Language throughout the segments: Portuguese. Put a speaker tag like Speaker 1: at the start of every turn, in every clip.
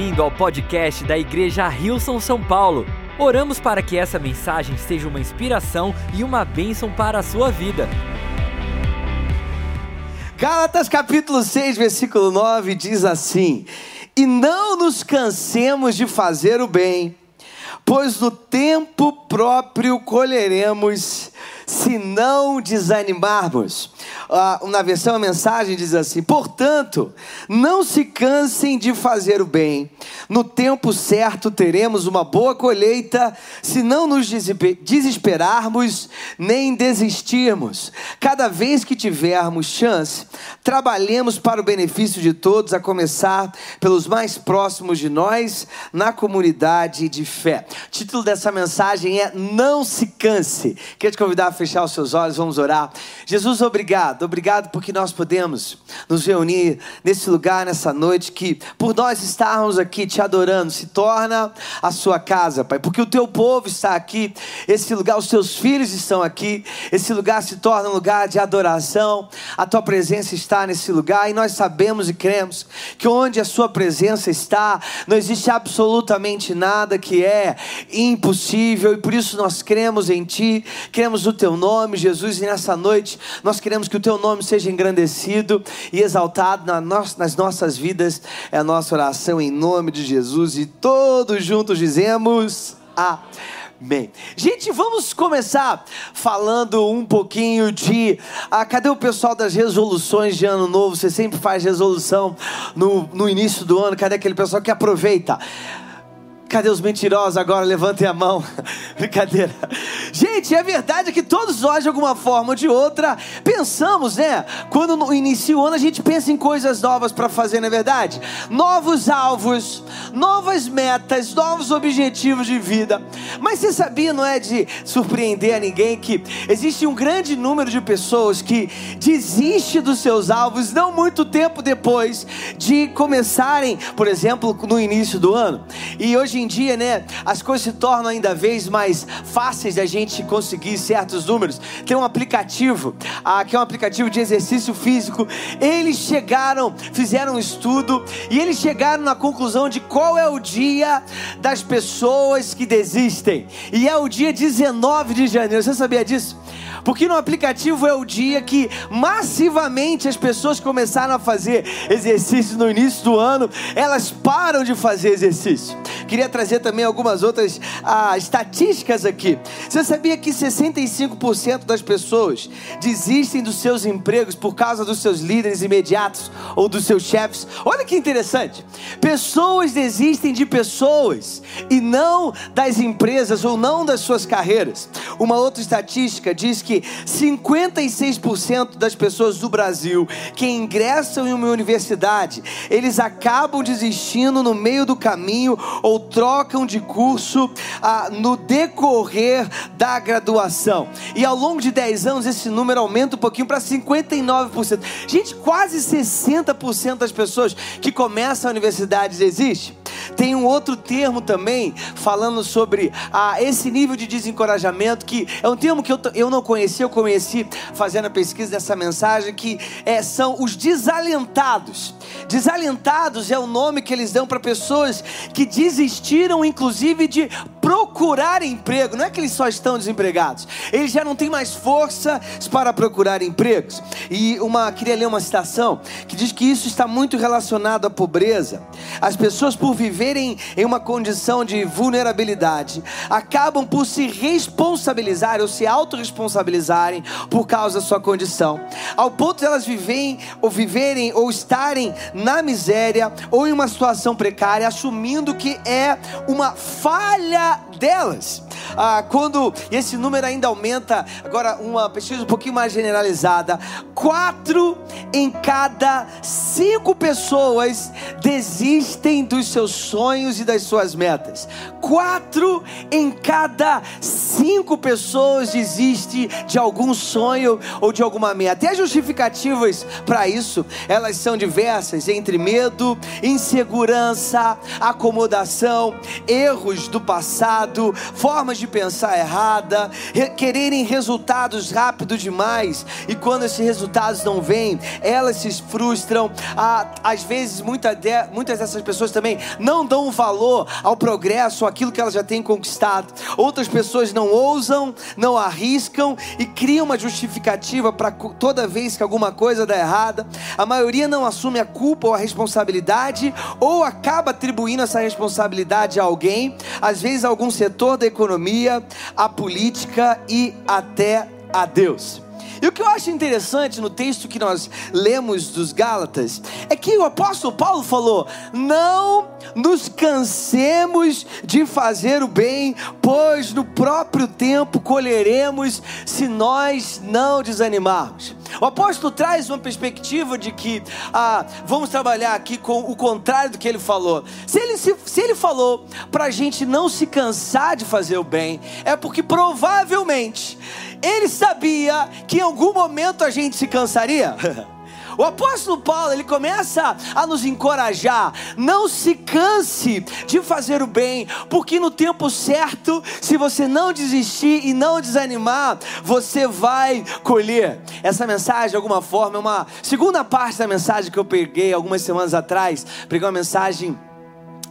Speaker 1: bem-vindo ao podcast da Igreja Rilson São Paulo. Oramos para que essa mensagem seja uma inspiração e uma bênção para a sua vida.
Speaker 2: Gálatas capítulo 6, versículo 9 diz assim: E não nos cansemos de fazer o bem, pois no tempo próprio colheremos se não desanimarmos. Ah, na versão a mensagem diz assim: portanto, não se cansem de fazer o bem, no tempo certo teremos uma boa colheita, se não nos desesperarmos nem desistirmos. Cada vez que tivermos chance, trabalhemos para o benefício de todos, a começar pelos mais próximos de nós, na comunidade de fé. O título dessa mensagem é Não se canse. Quero te convidar a fechar os seus olhos, vamos orar. Jesus, obrigado, obrigado porque nós podemos nos reunir nesse lugar, nessa noite, que por nós estarmos aqui te adorando, se torna a sua casa, Pai, porque o teu povo está aqui, esse lugar, os teus filhos estão aqui, esse lugar se torna um lugar de adoração, a tua presença está nesse lugar e nós sabemos e cremos que onde a sua presença está, não existe absolutamente nada que é impossível e por isso nós cremos em ti, cremos no teu nome, Jesus, e nessa noite nós queremos que o teu nome seja engrandecido e exaltado nas nossas vidas. É a nossa oração em nome de Jesus e todos juntos dizemos Amém. Gente, vamos começar falando um pouquinho de. Ah, cadê o pessoal das resoluções de ano novo? Você sempre faz resolução no, no início do ano. Cadê aquele pessoal que aproveita? Cadê os mentirosos agora? Levantem a mão. Brincadeira. Gente, é verdade que todos nós, de alguma forma ou de outra, pensamos, né? Quando inicia o ano, a gente pensa em coisas novas para fazer, não é verdade? Novos alvos, novas metas, novos objetivos de vida. Mas você sabia, não é de surpreender a ninguém, que existe um grande número de pessoas que desiste dos seus alvos não muito tempo depois de começarem, por exemplo, no início do ano. E hoje em dia, né, as coisas se tornam ainda vez mais fáceis da gente conseguir certos números. Tem um aplicativo, ah, que é um aplicativo de exercício físico. Eles chegaram, fizeram um estudo e eles chegaram na conclusão de qual é o dia das pessoas que desistem. E é o dia 19 de janeiro. Você sabia disso? Porque no aplicativo é o dia que massivamente as pessoas começaram a fazer exercício no início do ano, elas param de fazer exercício. Queria trazer também algumas outras ah, estatísticas aqui. Você sabia que 65% das pessoas desistem dos seus empregos por causa dos seus líderes imediatos ou dos seus chefes? Olha que interessante. Pessoas desistem de pessoas e não das empresas ou não das suas carreiras. Uma outra estatística diz que 56% das pessoas do Brasil que ingressam em uma universidade, eles acabam desistindo no meio do caminho ou trocam de curso ah, no decorrer da graduação. E ao longo de 10 anos, esse número aumenta um pouquinho para 59%. Gente, quase 60% das pessoas que começam a universidade desistem. Tem um outro termo também falando sobre ah, esse nível de desencorajamento, que é um termo que eu, eu não conhecia, eu conheci fazendo a pesquisa dessa mensagem, que é, são os desalentados. Desalentados é o nome que eles dão para pessoas que desistiram, inclusive, de procurar emprego. Não é que eles só estão desempregados, eles já não têm mais força para procurar empregos. E uma queria ler uma citação que diz que isso está muito relacionado à pobreza. As pessoas, por viverem em uma condição de vulnerabilidade, acabam por se responsabilizar ou se autorresponsabilizarem por causa da sua condição, ao ponto de elas viverem ou viverem ou estarem na miséria ou em uma situação precária, assumindo que é uma falha delas. Ah, quando esse número ainda aumenta, agora uma pesquisa um pouquinho mais generalizada, quatro em cada cinco pessoas desistem dos seus sonhos e das suas metas. Quatro em cada cinco pessoas desistem de algum sonho ou de alguma meta. E as justificativas para isso, elas são diversas, entre medo, insegurança, acomodação, erros do passado errado, formas de pensar errada, quererem resultados rápidos demais e quando esses resultados não vêm, elas se frustram. Às vezes, muita muitas dessas pessoas também não dão valor ao progresso, aquilo que elas já têm conquistado. Outras pessoas não ousam, não arriscam e criam uma justificativa para toda vez que alguma coisa dá errada. A maioria não assume a culpa ou a responsabilidade ou acaba atribuindo essa responsabilidade a alguém, às vezes algum setor da economia, a política e até a Deus. E o que eu acho interessante no texto que nós lemos dos Gálatas é que o apóstolo Paulo falou: não nos cansemos de fazer o bem, pois no próprio tempo colheremos se nós não desanimarmos. O apóstolo traz uma perspectiva de que ah, vamos trabalhar aqui com o contrário do que ele falou. Se ele, se, se ele falou para a gente não se cansar de fazer o bem, é porque provavelmente ele sabia que em algum momento a gente se cansaria. O apóstolo Paulo, ele começa a nos encorajar, não se canse de fazer o bem, porque no tempo certo, se você não desistir e não desanimar, você vai colher. Essa mensagem, de alguma forma, é uma segunda parte da mensagem que eu peguei algumas semanas atrás, peguei uma mensagem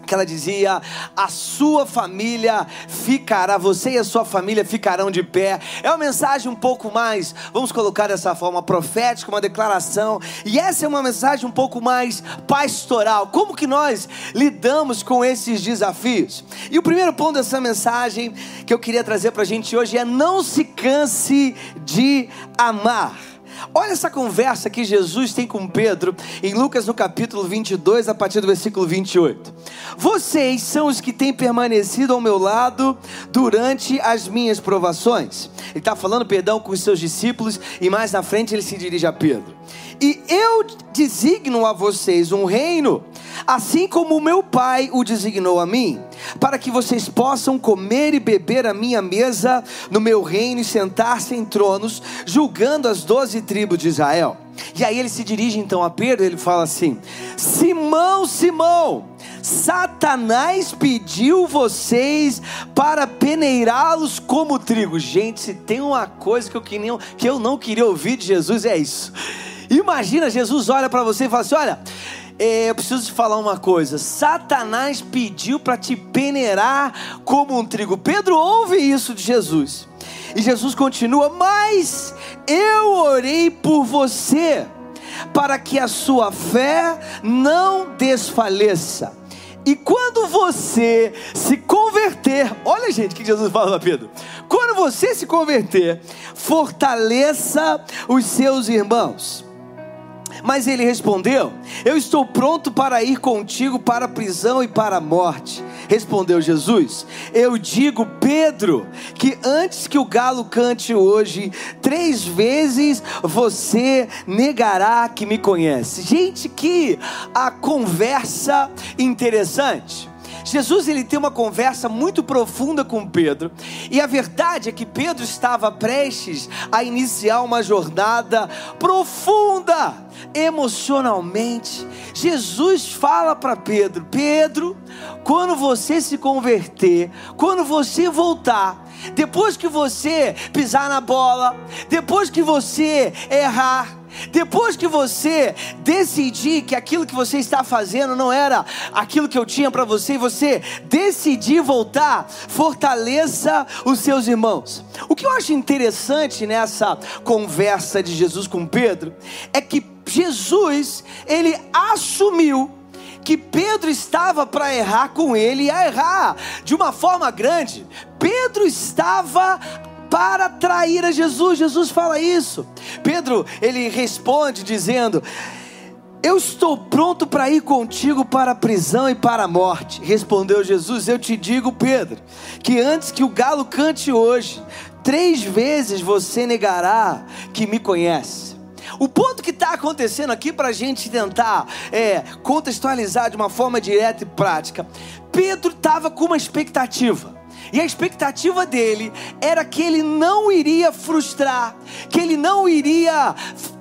Speaker 2: que ela dizia: a sua família ficará, você e a sua família ficarão de pé. É uma mensagem um pouco mais, vamos colocar dessa forma, profética, uma declaração. E essa é uma mensagem um pouco mais pastoral. Como que nós lidamos com esses desafios? E o primeiro ponto dessa mensagem que eu queria trazer para a gente hoje é: não se canse de amar. Olha essa conversa que Jesus tem com Pedro em Lucas no capítulo 22, a partir do versículo 28. Vocês são os que têm permanecido ao meu lado durante as minhas provações. Ele está falando, perdão, com os seus discípulos e mais na frente ele se dirige a Pedro. E eu designo a vocês um reino, assim como o meu Pai o designou a mim, para que vocês possam comer e beber a minha mesa no meu reino e sentar-se em tronos, julgando as doze tribos de Israel. E aí ele se dirige então a Pedro ele fala assim: Simão, Simão, Satanás pediu vocês para peneirá-los como trigo. Gente, se tem uma coisa que eu, que eu não queria ouvir de Jesus, é isso. Imagina, Jesus olha para você e fala assim: Olha, eu preciso te falar uma coisa. Satanás pediu para te peneirar como um trigo. Pedro ouve isso de Jesus. E Jesus continua: Mas eu orei por você, para que a sua fé não desfaleça. E quando você se converter, olha gente, que Jesus fala para Pedro: quando você se converter, fortaleça os seus irmãos. Mas ele respondeu: Eu estou pronto para ir contigo para a prisão e para a morte. Respondeu Jesus: Eu digo, Pedro, que antes que o galo cante hoje, três vezes você negará que me conhece. Gente, que a conversa interessante. Jesus ele tem uma conversa muito profunda com Pedro, e a verdade é que Pedro estava prestes a iniciar uma jornada profunda emocionalmente. Jesus fala para Pedro: Pedro, quando você se converter, quando você voltar, depois que você pisar na bola, depois que você errar, depois que você decidir que aquilo que você está fazendo não era aquilo que eu tinha para você, e você decidir voltar, fortaleça os seus irmãos. O que eu acho interessante nessa conversa de Jesus com Pedro é que Jesus, ele assumiu que Pedro estava para errar com ele e a errar de uma forma grande. Pedro estava para trair a Jesus. Jesus fala isso. Pedro, ele responde dizendo: Eu estou pronto para ir contigo para a prisão e para a morte. Respondeu Jesus: Eu te digo, Pedro, que antes que o galo cante hoje, três vezes você negará que me conhece. O ponto que está acontecendo aqui para a gente tentar é, contextualizar de uma forma direta e prática, Pedro estava com uma expectativa. E a expectativa dele era que ele não iria frustrar, que ele não iria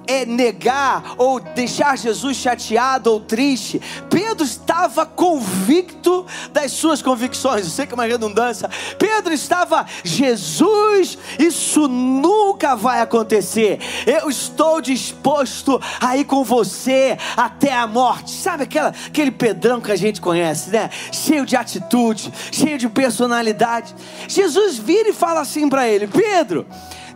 Speaker 2: é, negar ou deixar Jesus chateado ou triste. Pedro estava convicto das suas convicções. Eu sei que é uma redundância. Pedro estava, Jesus, isso nunca vai acontecer. Eu estou disposto a ir com você até a morte. Sabe aquela, aquele Pedrão que a gente conhece, né? Cheio de atitude, cheio de personalidade. Jesus vira e fala assim para ele: Pedro.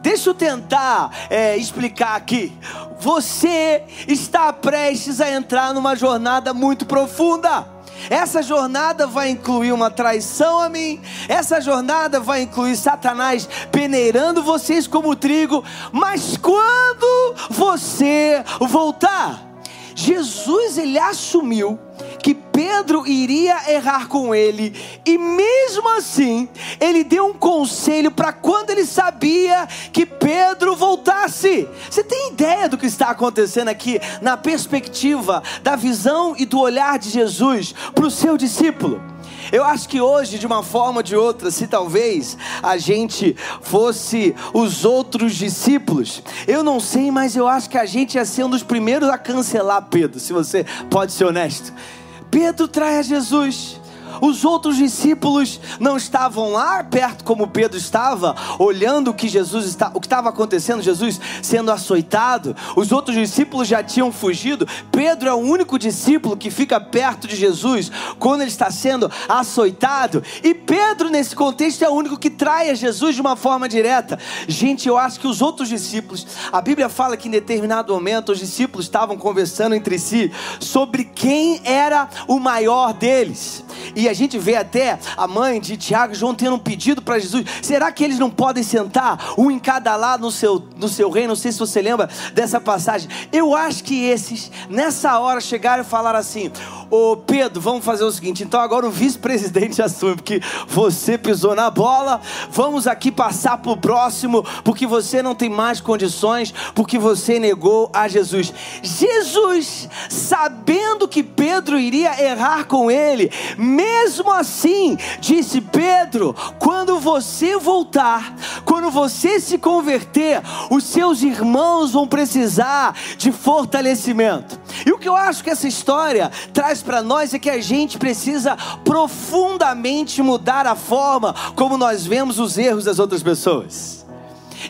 Speaker 2: Deixa eu tentar é, explicar aqui. Você está prestes a entrar numa jornada muito profunda. Essa jornada vai incluir uma traição a mim. Essa jornada vai incluir Satanás peneirando vocês como trigo. Mas quando você voltar, Jesus ele assumiu que Pedro iria errar com ele, e mesmo assim, ele deu um conselho para quando ele sabia que Pedro voltasse. Você tem ideia do que está acontecendo aqui na perspectiva da visão e do olhar de Jesus para o seu discípulo? Eu acho que hoje, de uma forma ou de outra, se talvez a gente fosse os outros discípulos, eu não sei, mas eu acho que a gente ia ser um dos primeiros a cancelar Pedro, se você pode ser honesto. Pedro trai a Jesus. Os outros discípulos não estavam lá perto como Pedro estava, olhando o que Jesus está, o que estava acontecendo, Jesus sendo açoitado. Os outros discípulos já tinham fugido. Pedro é o único discípulo que fica perto de Jesus quando ele está sendo açoitado. E Pedro nesse contexto é o único que trai a Jesus de uma forma direta. Gente, eu acho que os outros discípulos, a Bíblia fala que em determinado momento os discípulos estavam conversando entre si sobre quem era o maior deles. E a gente vê até a mãe de Tiago e João tendo um pedido para Jesus: será que eles não podem sentar um em cada lado no seu, no seu reino? Não sei se você lembra dessa passagem. Eu acho que esses, nessa hora, chegaram e falaram assim: Ô Pedro, vamos fazer o seguinte: então agora o vice-presidente assume, porque você pisou na bola. Vamos aqui passar para o próximo, porque você não tem mais condições, porque você negou a Jesus. Jesus, sabendo que Pedro iria errar com ele, mesmo assim, disse Pedro: quando você voltar, quando você se converter, os seus irmãos vão precisar de fortalecimento. E o que eu acho que essa história traz para nós é que a gente precisa profundamente mudar a forma como nós vemos os erros das outras pessoas.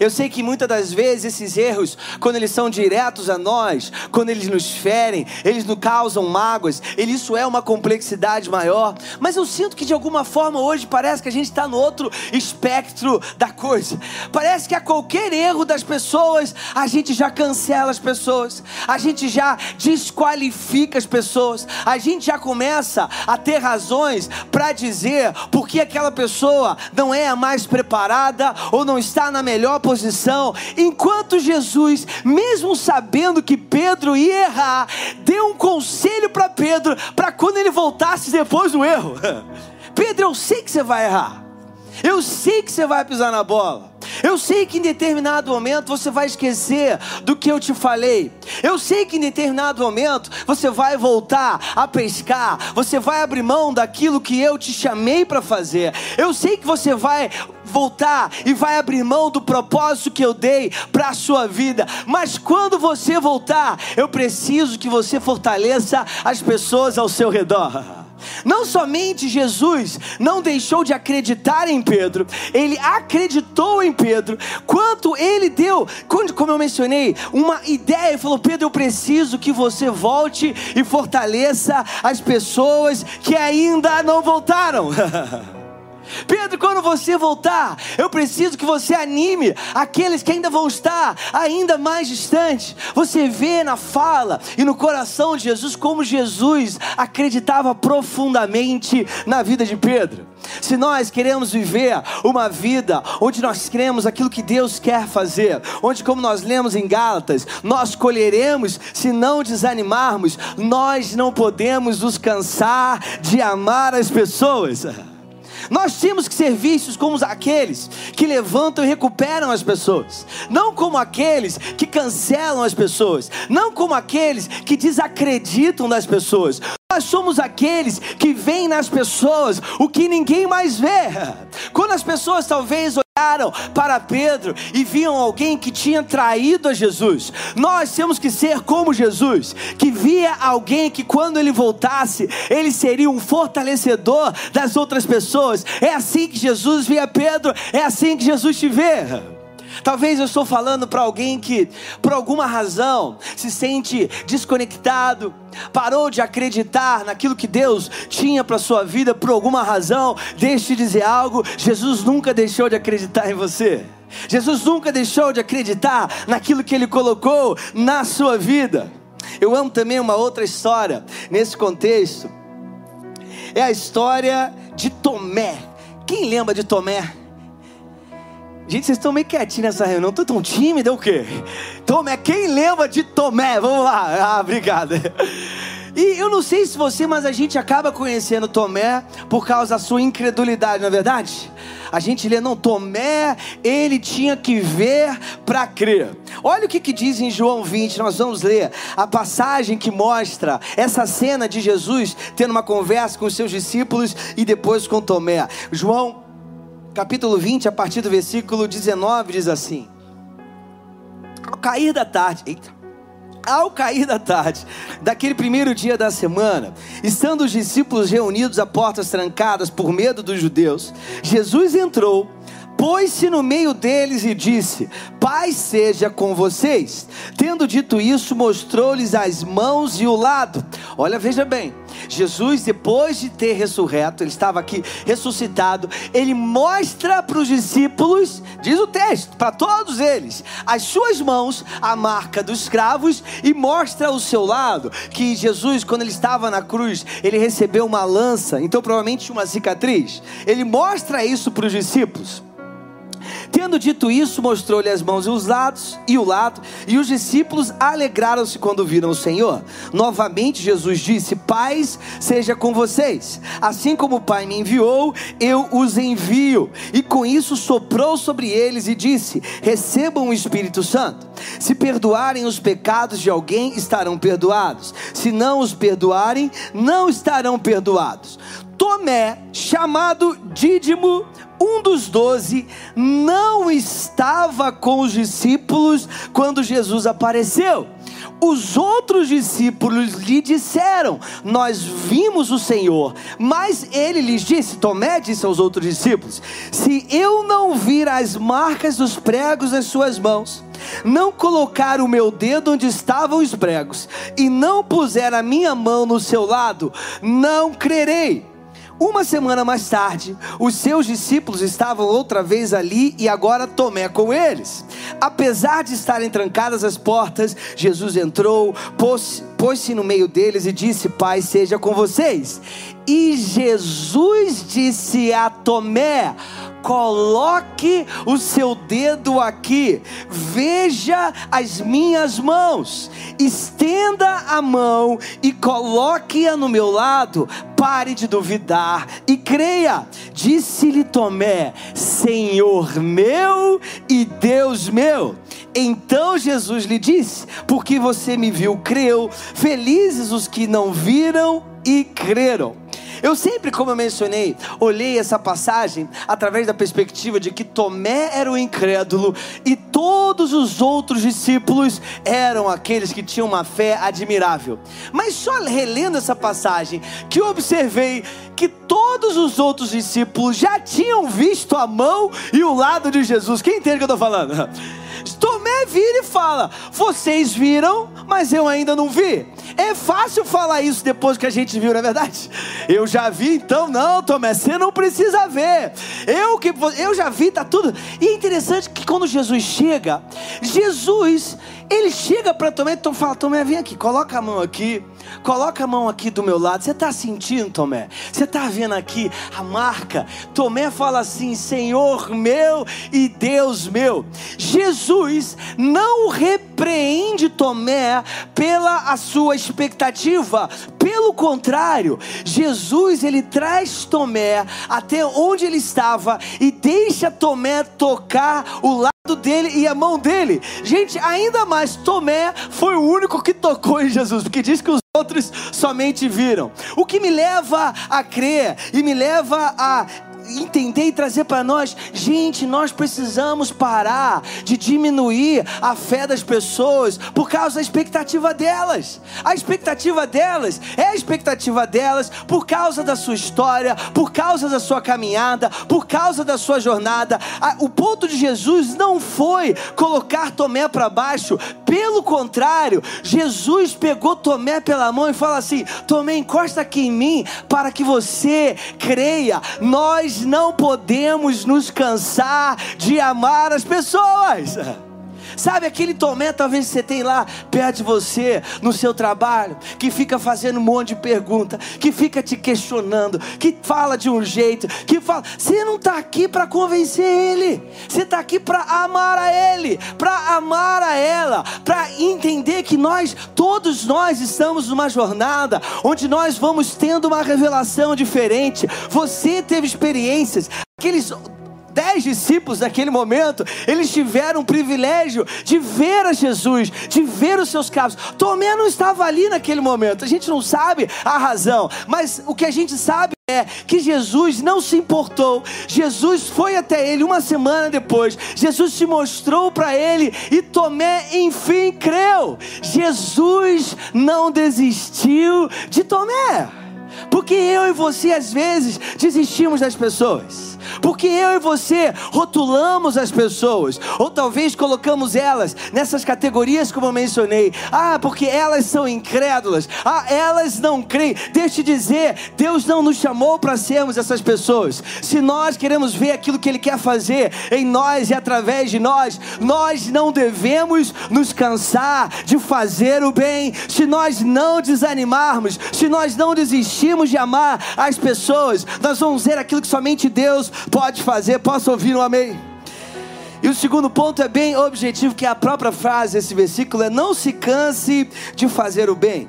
Speaker 2: Eu sei que muitas das vezes esses erros, quando eles são diretos a nós, quando eles nos ferem, eles nos causam mágoas, isso é uma complexidade maior. Mas eu sinto que de alguma forma hoje parece que a gente está no outro espectro da coisa. Parece que a qualquer erro das pessoas, a gente já cancela as pessoas, a gente já desqualifica as pessoas, a gente já começa a ter razões para dizer porque aquela pessoa não é a mais preparada ou não está na melhor posição, enquanto Jesus, mesmo sabendo que Pedro ia errar, deu um conselho para Pedro, para quando ele voltasse depois do erro: Pedro, eu sei que você vai errar, eu sei que você vai pisar na bola. Eu sei que em determinado momento você vai esquecer do que eu te falei. Eu sei que em determinado momento você vai voltar a pescar. Você vai abrir mão daquilo que eu te chamei para fazer. Eu sei que você vai voltar e vai abrir mão do propósito que eu dei para a sua vida. Mas quando você voltar, eu preciso que você fortaleça as pessoas ao seu redor. Não somente Jesus não deixou de acreditar em Pedro, ele acreditou em Pedro, quanto ele deu, como eu mencionei, uma ideia e falou: Pedro, eu preciso que você volte e fortaleça as pessoas que ainda não voltaram. Pedro, quando você voltar, eu preciso que você anime aqueles que ainda vão estar ainda mais distantes. Você vê na fala e no coração de Jesus como Jesus acreditava profundamente na vida de Pedro. Se nós queremos viver uma vida onde nós cremos aquilo que Deus quer fazer, onde, como nós lemos em Gálatas, nós colheremos se não desanimarmos, nós não podemos nos cansar de amar as pessoas. Nós temos que ser vistos como aqueles que levantam e recuperam as pessoas, não como aqueles que cancelam as pessoas, não como aqueles que desacreditam das pessoas. Nós somos aqueles que veem nas pessoas o que ninguém mais vê. Quando as pessoas talvez olharam para Pedro e viam alguém que tinha traído a Jesus, nós temos que ser como Jesus, que via alguém que quando ele voltasse, ele seria um fortalecedor das outras pessoas. É assim que Jesus via Pedro, é assim que Jesus te vê. Talvez eu estou falando para alguém que, por alguma razão, se sente desconectado, parou de acreditar naquilo que Deus tinha para sua vida por alguma razão. Deixe de dizer algo: Jesus nunca deixou de acreditar em você. Jesus nunca deixou de acreditar naquilo que Ele colocou na sua vida. Eu amo também uma outra história nesse contexto. É a história de Tomé. Quem lembra de Tomé? Gente, vocês estão meio quietinhos nessa reunião. Estou tão tímido, é o quê? Tomé, quem lembra de Tomé? Vamos lá. Ah, obrigado. E eu não sei se você, mas a gente acaba conhecendo Tomé por causa da sua incredulidade, não é verdade? A gente lê, não, Tomé, ele tinha que ver para crer. Olha o que, que diz em João 20, nós vamos ler a passagem que mostra essa cena de Jesus tendo uma conversa com os seus discípulos e depois com Tomé. João capítulo 20, a partir do versículo 19, diz assim: Ao cair da tarde, eita, ao cair da tarde, daquele primeiro dia da semana, estando os discípulos reunidos a portas trancadas por medo dos judeus, Jesus entrou pôs-se no meio deles e disse: Paz seja com vocês. Tendo dito isso, mostrou-lhes as mãos e o lado. Olha, veja bem. Jesus, depois de ter ressurreto, ele estava aqui ressuscitado, ele mostra para os discípulos, diz o texto, para todos eles, as suas mãos, a marca dos cravos, e mostra o seu lado, que Jesus, quando ele estava na cruz, ele recebeu uma lança, então provavelmente uma cicatriz. Ele mostra isso para os discípulos. Tendo dito isso, mostrou-lhe as mãos e os lados e o lado, e os discípulos alegraram-se quando viram o Senhor. Novamente Jesus disse: Paz seja com vocês. Assim como o Pai me enviou, eu os envio. E com isso soprou sobre eles e disse: Recebam o Espírito Santo. Se perdoarem os pecados de alguém, estarão perdoados. Se não os perdoarem, não estarão perdoados. Tomé, chamado Dídimo, um dos doze, não estava com os discípulos quando Jesus apareceu. Os outros discípulos lhe disseram: Nós vimos o Senhor. Mas ele lhes disse: Tomé disse aos outros discípulos: Se eu não vir as marcas dos pregos nas suas mãos, não colocar o meu dedo onde estavam os pregos, e não puser a minha mão no seu lado, não crerei. Uma semana mais tarde, os seus discípulos estavam outra vez ali e agora Tomé com eles. Apesar de estarem trancadas as portas, Jesus entrou, pôs-se no meio deles e disse: Pai, seja com vocês. E Jesus disse a Tomé: Coloque o seu dedo aqui, veja as minhas mãos, estenda a mão e coloque-a no meu lado. Pare de duvidar e creia. Disse-lhe Tomé: Senhor meu e Deus meu. Então Jesus lhe disse: Porque você me viu, creu. Felizes os que não viram e creram. Eu sempre, como eu mencionei, olhei essa passagem através da perspectiva de que Tomé era o incrédulo e todos os outros discípulos eram aqueles que tinham uma fé admirável. Mas só relendo essa passagem que observei que todos os outros discípulos já tinham visto a mão e o lado de Jesus. Quem entende o que eu estou falando? Tomé vira e fala: Vocês viram, mas eu ainda não vi. É fácil falar isso depois que a gente viu, não é verdade? Eu já vi, então não, Tomé, você não precisa ver. Eu que eu já vi, tá tudo. E é interessante que quando Jesus chega, Jesus, ele chega para Tomé, então fala: Tomé, vem aqui, coloca a mão aqui. Coloca a mão aqui do meu lado. Você está sentindo, Tomé? Você está vendo aqui a marca? Tomé fala assim: Senhor meu e Deus meu. Jesus não repreende Tomé pela a sua expectativa. Pelo contrário, Jesus ele traz Tomé até onde ele estava e deixa Tomé tocar o lado dele e a mão dele. Gente, ainda mais, Tomé foi o único que tocou em Jesus, porque diz que os outros somente viram. O que me leva a crer e me leva a entender e trazer para nós, gente, nós precisamos parar de diminuir a fé das pessoas por causa da expectativa delas. A expectativa delas é a expectativa delas por causa da sua história, por causa da sua caminhada, por causa da sua jornada. O ponto de Jesus não foi colocar Tomé para baixo, pelo contrário, Jesus pegou Tomé pela mão e fala assim: Tomé, encosta aqui em mim para que você creia. Nós não podemos nos cansar de amar as pessoas. Sabe aquele Tomé, talvez você tem lá perto de você, no seu trabalho, que fica fazendo um monte de pergunta, que fica te questionando, que fala de um jeito, que fala. Você não está aqui para convencer ele, você está aqui para amar a ele, para amar a ela, para entender que nós, todos nós, estamos numa jornada onde nós vamos tendo uma revelação diferente. Você teve experiências, aqueles dez discípulos naquele momento, eles tiveram o privilégio de ver a Jesus, de ver os seus casos. Tomé não estava ali naquele momento, a gente não sabe a razão, mas o que a gente sabe é que Jesus não se importou. Jesus foi até ele uma semana depois. Jesus se mostrou para ele e Tomé enfim creu. Jesus não desistiu de Tomé. Porque eu e você às vezes desistimos das pessoas. Porque eu e você rotulamos as pessoas, ou talvez colocamos elas nessas categorias como eu mencionei. Ah, porque elas são incrédulas. Ah, elas não creem. Deixa eu dizer, Deus não nos chamou para sermos essas pessoas. Se nós queremos ver aquilo que Ele quer fazer em nós e através de nós, nós não devemos nos cansar de fazer o bem. Se nós não desanimarmos, se nós não desistimos de amar as pessoas, nós vamos ver aquilo que somente Deus pode fazer. Posso ouvir um amém? E o segundo ponto é bem objetivo, que é a própria frase desse versículo é não se canse de fazer o bem.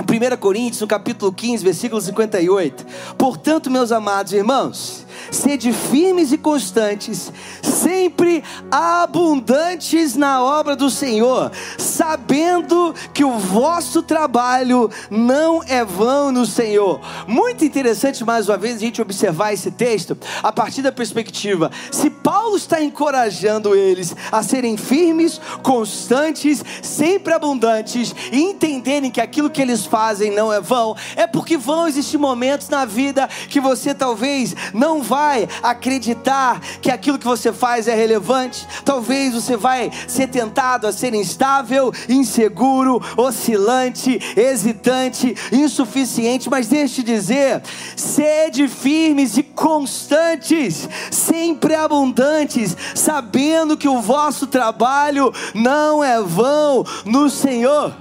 Speaker 2: 1 Coríntios, no capítulo 15, versículo 58. Portanto, meus amados irmãos, sede firmes e constantes, sempre abundantes na obra do Senhor, sabendo que o vosso trabalho não é vão no Senhor. Muito interessante, mais uma vez, a gente observar esse texto a partir da perspectiva: se Paulo está encorajando eles a serem firmes, constantes, sempre abundantes e entenderem que aquilo que eles fazem não é vão, é porque vão existir momentos na vida que você talvez não vai acreditar que aquilo que você faz é relevante. Talvez você vai ser tentado a ser instável, inseguro, oscilante, hesitante, insuficiente, mas deixe dizer, sede firmes e constantes, sempre abundantes, sabendo que o vosso trabalho não é vão no Senhor.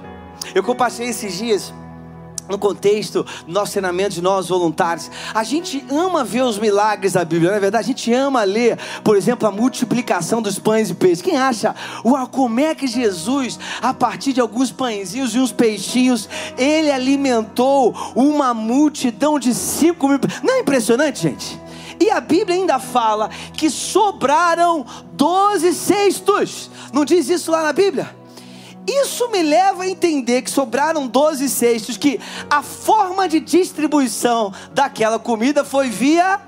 Speaker 2: Eu compartilhei esses dias no contexto do nosso treinamento de nós voluntários, a gente ama ver os milagres da Bíblia, não é verdade? A gente ama ler, por exemplo, a multiplicação dos pães e peixes. Quem acha, uau, como é que Jesus, a partir de alguns pãezinhos e uns peixinhos, ele alimentou uma multidão de cinco mil. Não é impressionante, gente? E a Bíblia ainda fala que sobraram doze cestos. Não diz isso lá na Bíblia? Isso me leva a entender que sobraram 12 cestos, que a forma de distribuição daquela comida foi via.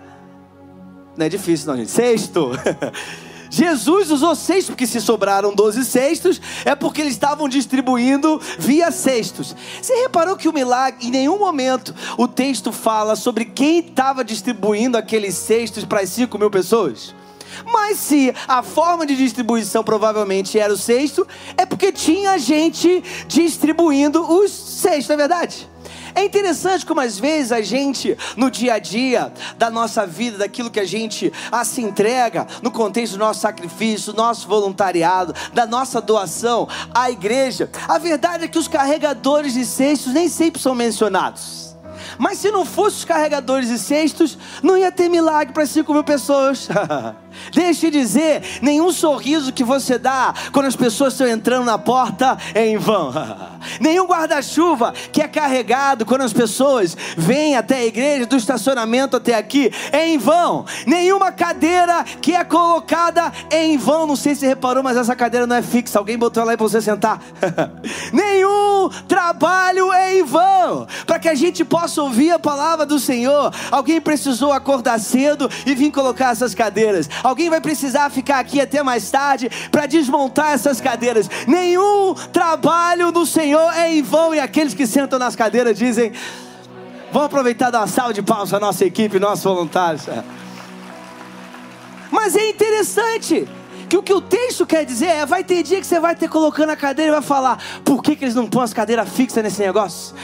Speaker 2: Não é difícil, não, gente. Cesto. Jesus usou cestos, porque se sobraram 12 cestos, é porque eles estavam distribuindo via cestos. Você reparou que o milagre, em nenhum momento o texto fala sobre quem estava distribuindo aqueles cestos para as 5 mil pessoas? Mas se a forma de distribuição provavelmente era o sexto, é porque tinha gente distribuindo os sextos, não é verdade? É interessante como às vezes a gente, no dia a dia da nossa vida, daquilo que a gente ah, se entrega, no contexto do nosso sacrifício, do nosso voluntariado, da nossa doação à igreja, a verdade é que os carregadores de cestos nem sempre são mencionados. Mas se não fosse os carregadores e cestos, não ia ter milagre para 5 mil pessoas. Deixe dizer, nenhum sorriso que você dá quando as pessoas estão entrando na porta é em vão. nenhum guarda-chuva que é carregado quando as pessoas vêm até a igreja, do estacionamento até aqui, é em vão. Nenhuma cadeira que é colocada é em vão. Não sei se você reparou, mas essa cadeira não é fixa. Alguém botou ela aí para você sentar. nenhum trabalho é em vão. Para que a gente possa ouvir a palavra do Senhor, alguém precisou acordar cedo e vir colocar essas cadeiras. Alguém vai precisar ficar aqui até mais tarde para desmontar essas cadeiras. Nenhum trabalho do Senhor é em vão e aqueles que sentam nas cadeiras dizem: Vamos aproveitar dar uma salva de palmas para nossa equipe, nossos voluntários. Mas é interessante que o que o texto quer dizer é: vai ter dia que você vai ter colocando a cadeira e vai falar, por que, que eles não põem as cadeiras fixas nesse negócio?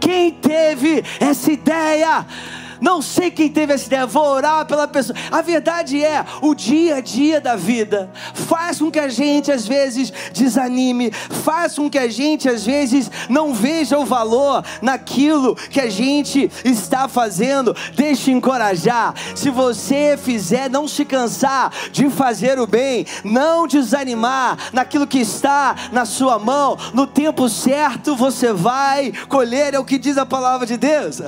Speaker 2: Quem teve essa ideia? Não sei quem teve essa ideia, vou orar pela pessoa. A verdade é, o dia a dia da vida faz com que a gente às vezes desanime, faz com que a gente às vezes não veja o valor naquilo que a gente está fazendo. Deixe encorajar. Se você fizer, não se cansar de fazer o bem, não desanimar naquilo que está na sua mão, no tempo certo você vai colher, é o que diz a palavra de Deus.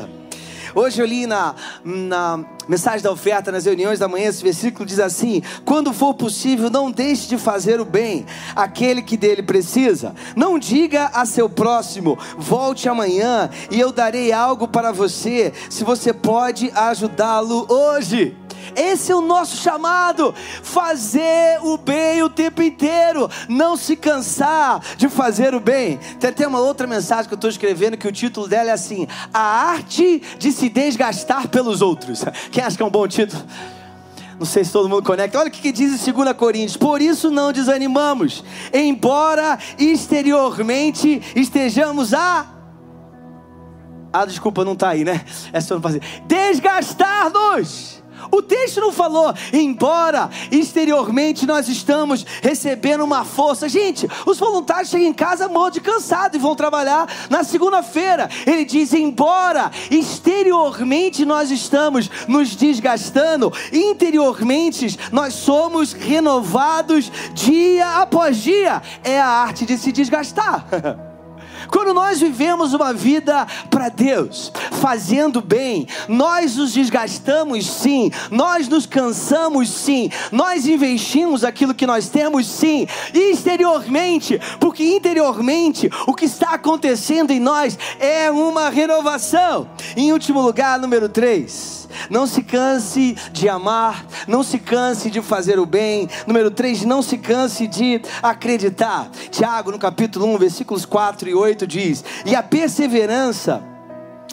Speaker 2: Hoje eu li na, na mensagem da oferta, nas reuniões da manhã, esse versículo diz assim: Quando for possível, não deixe de fazer o bem àquele que dele precisa. Não diga a seu próximo: Volte amanhã e eu darei algo para você, se você pode ajudá-lo hoje. Esse é o nosso chamado: fazer o bem o tempo inteiro, não se cansar de fazer o bem. Tem até uma outra mensagem que eu estou escrevendo que o título dela é assim: A arte de se desgastar pelos outros. Quem acha que é um bom título? Não sei se todo mundo conecta. Olha o que, diz em 2 Coríntios: Por isso não desanimamos, embora exteriormente estejamos a. Ah, desculpa, não está aí, né? É só não fazer. Desgastar-nos o texto não falou, embora exteriormente nós estamos recebendo uma força. Gente, os voluntários chegam em casa morrem de cansado e vão trabalhar na segunda-feira. Ele diz: embora exteriormente nós estamos nos desgastando, interiormente nós somos renovados dia após dia. É a arte de se desgastar. Quando nós vivemos uma vida para Deus, fazendo bem, nós nos desgastamos sim, nós nos cansamos sim, nós investimos aquilo que nós temos sim, exteriormente, porque interiormente o que está acontecendo em nós é uma renovação. Em último lugar, número 3 não se canse de amar, não se canse de fazer o bem. Número 3, não se canse de acreditar. Tiago, no capítulo 1, versículos 4 e 8 diz: "E a perseverança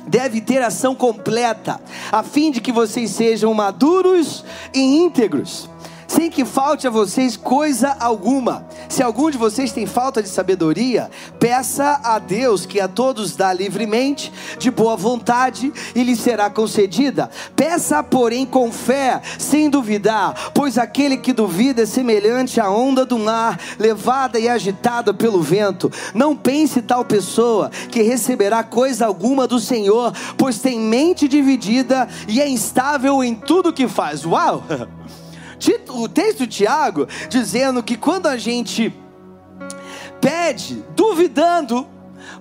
Speaker 2: deve ter ação completa, a fim de que vocês sejam maduros e íntegros." Sem que falte a vocês coisa alguma. Se algum de vocês tem falta de sabedoria, peça a Deus que a todos dá livremente, de boa vontade, e lhe será concedida. Peça, porém, com fé, sem duvidar, pois aquele que duvida é semelhante à onda do mar, levada e agitada pelo vento. Não pense tal pessoa que receberá coisa alguma do Senhor, pois tem mente dividida e é instável em tudo que faz. Uau! o texto de Tiago dizendo que quando a gente pede, duvidando,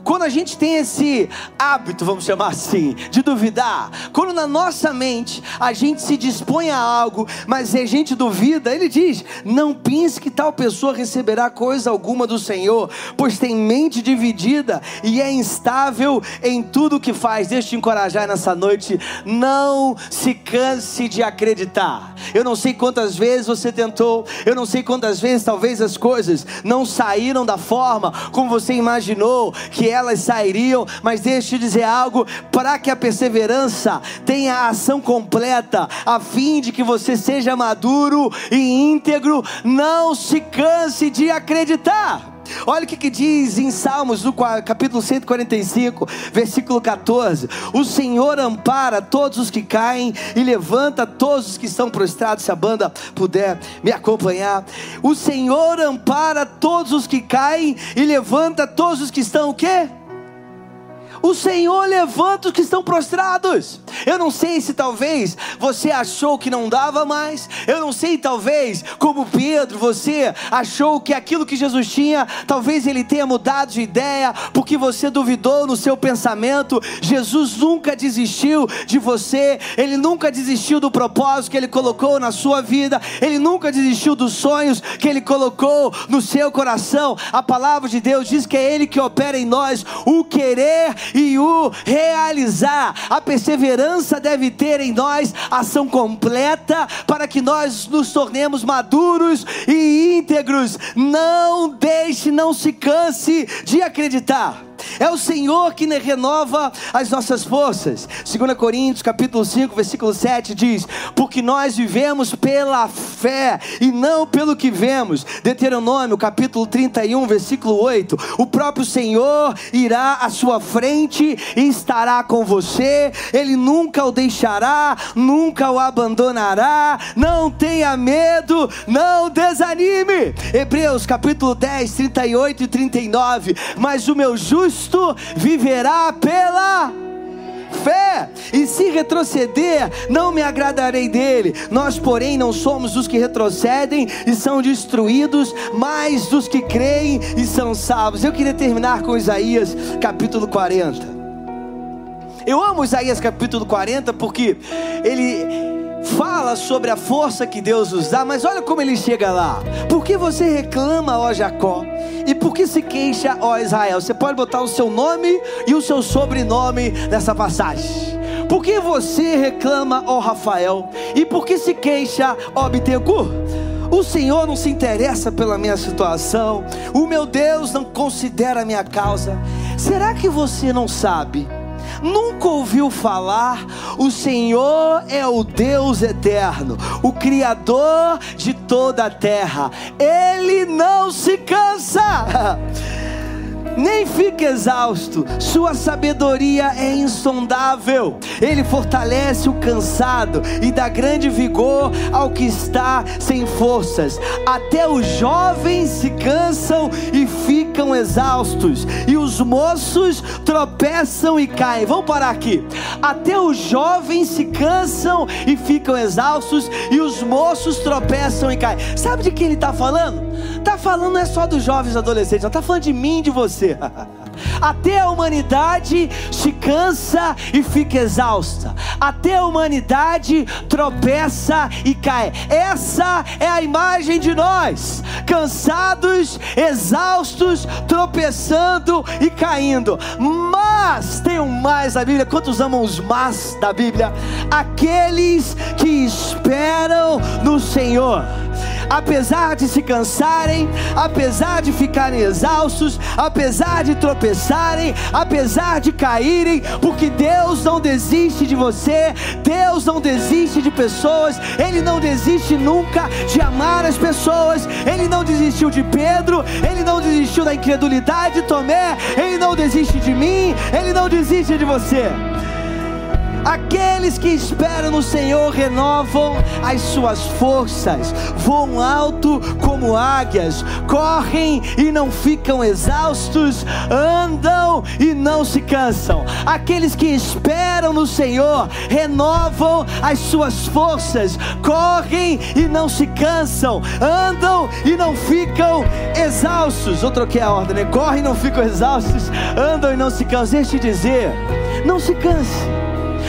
Speaker 2: quando a gente tem esse hábito, vamos chamar assim, de duvidar, quando na nossa mente a gente se dispõe a algo, mas a gente duvida, ele diz: não pense que tal pessoa receberá coisa alguma do Senhor, pois tem mente dividida e é instável em tudo que faz. Deixa eu te encorajar nessa noite, não se canse de acreditar. Eu não sei quantas vezes você tentou, eu não sei quantas vezes talvez as coisas não saíram da forma como você imaginou que elas sairiam, mas deixa eu dizer algo: para que a perseverança tenha a ação completa, a fim de que você seja maduro e íntegro, não se canse de acreditar. Olha o que, que, diz em Salmos, no capítulo 145, versículo 14: O Senhor ampara todos os que caem e levanta todos os que estão prostrados. Se a banda puder me acompanhar, o Senhor ampara todos os que caem e levanta todos os que estão o quê? O Senhor levanta os que estão prostrados. Eu não sei se talvez você achou que não dava mais. Eu não sei, talvez, como Pedro, você achou que aquilo que Jesus tinha, talvez ele tenha mudado de ideia, porque você duvidou no seu pensamento. Jesus nunca desistiu de você, ele nunca desistiu do propósito que ele colocou na sua vida, ele nunca desistiu dos sonhos que ele colocou no seu coração. A palavra de Deus diz que é ele que opera em nós o querer e o realizar. A perseverança deve ter em nós ação completa para que nós nos tornemos maduros e íntegros. Não deixe, não se canse de acreditar. É o Senhor que renova as nossas forças. 2 Coríntios, capítulo 5, versículo 7 diz: "Porque nós vivemos pela fé e não pelo que vemos". Deuteronômio, capítulo 31, versículo 8: "O próprio Senhor irá à sua frente e estará com você. Ele nunca o deixará, nunca o abandonará. Não tenha medo, não desanime". Hebreus, capítulo 10, 38 e 39: "Mas o meu justo justo viverá pela fé, e se retroceder, não me agradarei dele. Nós, porém, não somos os que retrocedem e são destruídos, mas dos que creem e são salvos. Eu queria terminar com Isaías capítulo 40. Eu amo Isaías capítulo 40 porque ele fala sobre a força que Deus nos dá, mas olha como ele chega lá. Por que você reclama, ó Jacó? E por que se queixa, ó Israel? Você pode botar o seu nome e o seu sobrenome nessa passagem. Por que você reclama, ó Rafael? E por que se queixa, ó Bittencourt? O Senhor não se interessa pela minha situação, o meu Deus não considera a minha causa. Será que você não sabe? Nunca ouviu falar? O Senhor é o Deus eterno, o Criador de toda a terra. Ele não se cansa. nem fica exausto, sua sabedoria é insondável. Ele fortalece o cansado e dá grande vigor ao que está sem forças. Até os jovens se cansam e ficam exaustos, e os moços tropeçam e caem. Vamos parar aqui. Até os jovens se cansam e ficam exaustos, e os moços tropeçam e caem. Sabe de quem ele está falando? Está falando não é só dos jovens adolescentes, está falando de mim e de você você. Até a humanidade se cansa e fica exausta. Até a humanidade tropeça e cai. Essa é a imagem de nós, cansados, exaustos, tropeçando e caindo. Mas tem um mais da Bíblia. Quantos amam os mas da Bíblia? Aqueles que esperam no Senhor apesar de se cansarem, apesar de ficarem exaustos, apesar de tropeçarem, apesar de caírem, porque Deus não desiste de você, Deus não desiste de pessoas, Ele não desiste nunca de amar as pessoas, Ele não desistiu de Pedro, Ele não desistiu da incredulidade de Tomé, Ele não desiste de mim, Ele não desiste de você. Aqueles que esperam no Senhor renovam as suas forças, voam alto como águias, correm e não ficam exaustos, andam e não se cansam. Aqueles que esperam no Senhor renovam as suas forças, correm e não se cansam, andam e não ficam exaustos. Eu troquei a ordem, né? Correm e não ficam exaustos, andam e não se cansam. Deixa eu te dizer, não se canse.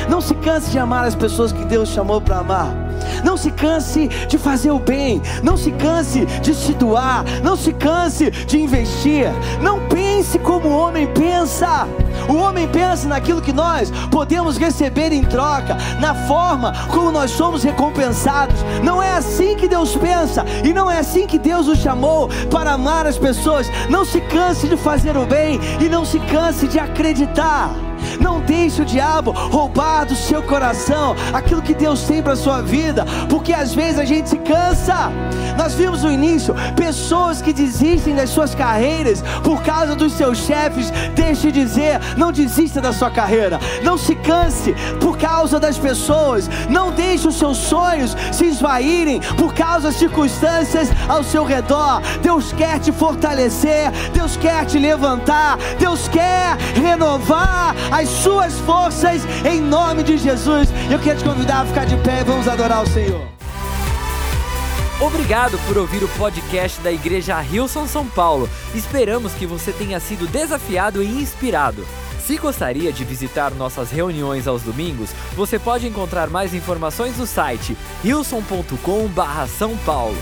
Speaker 2: Não se canse de amar as pessoas que Deus chamou para amar. Não se canse de fazer o bem. Não se canse de se doar. Não se canse de investir. Não pense como o homem pensa. O homem pensa naquilo que nós podemos receber em troca, na forma como nós somos recompensados. Não é assim que Deus pensa e não é assim que Deus o chamou para amar as pessoas. Não se canse de fazer o bem e não se canse de acreditar. Não deixe o diabo roubar do seu coração aquilo que Deus tem para sua vida, porque às vezes a gente se cansa. Nós vimos no início pessoas que desistem das suas carreiras por causa dos seus chefes. Deixe de dizer, não desista da sua carreira. Não se canse por causa das pessoas. Não deixe os seus sonhos se esvaírem por causa das circunstâncias ao seu redor. Deus quer te fortalecer, Deus quer te levantar, Deus quer renovar as suas forças em nome de Jesus. Eu quero te convidar a ficar de pé e vamos adorar o Senhor.
Speaker 1: Obrigado por ouvir o podcast da Igreja Rilson São Paulo. Esperamos que você tenha sido desafiado e inspirado. Se gostaria de visitar nossas reuniões aos domingos, você pode encontrar mais informações no site rilson.com/são paulo.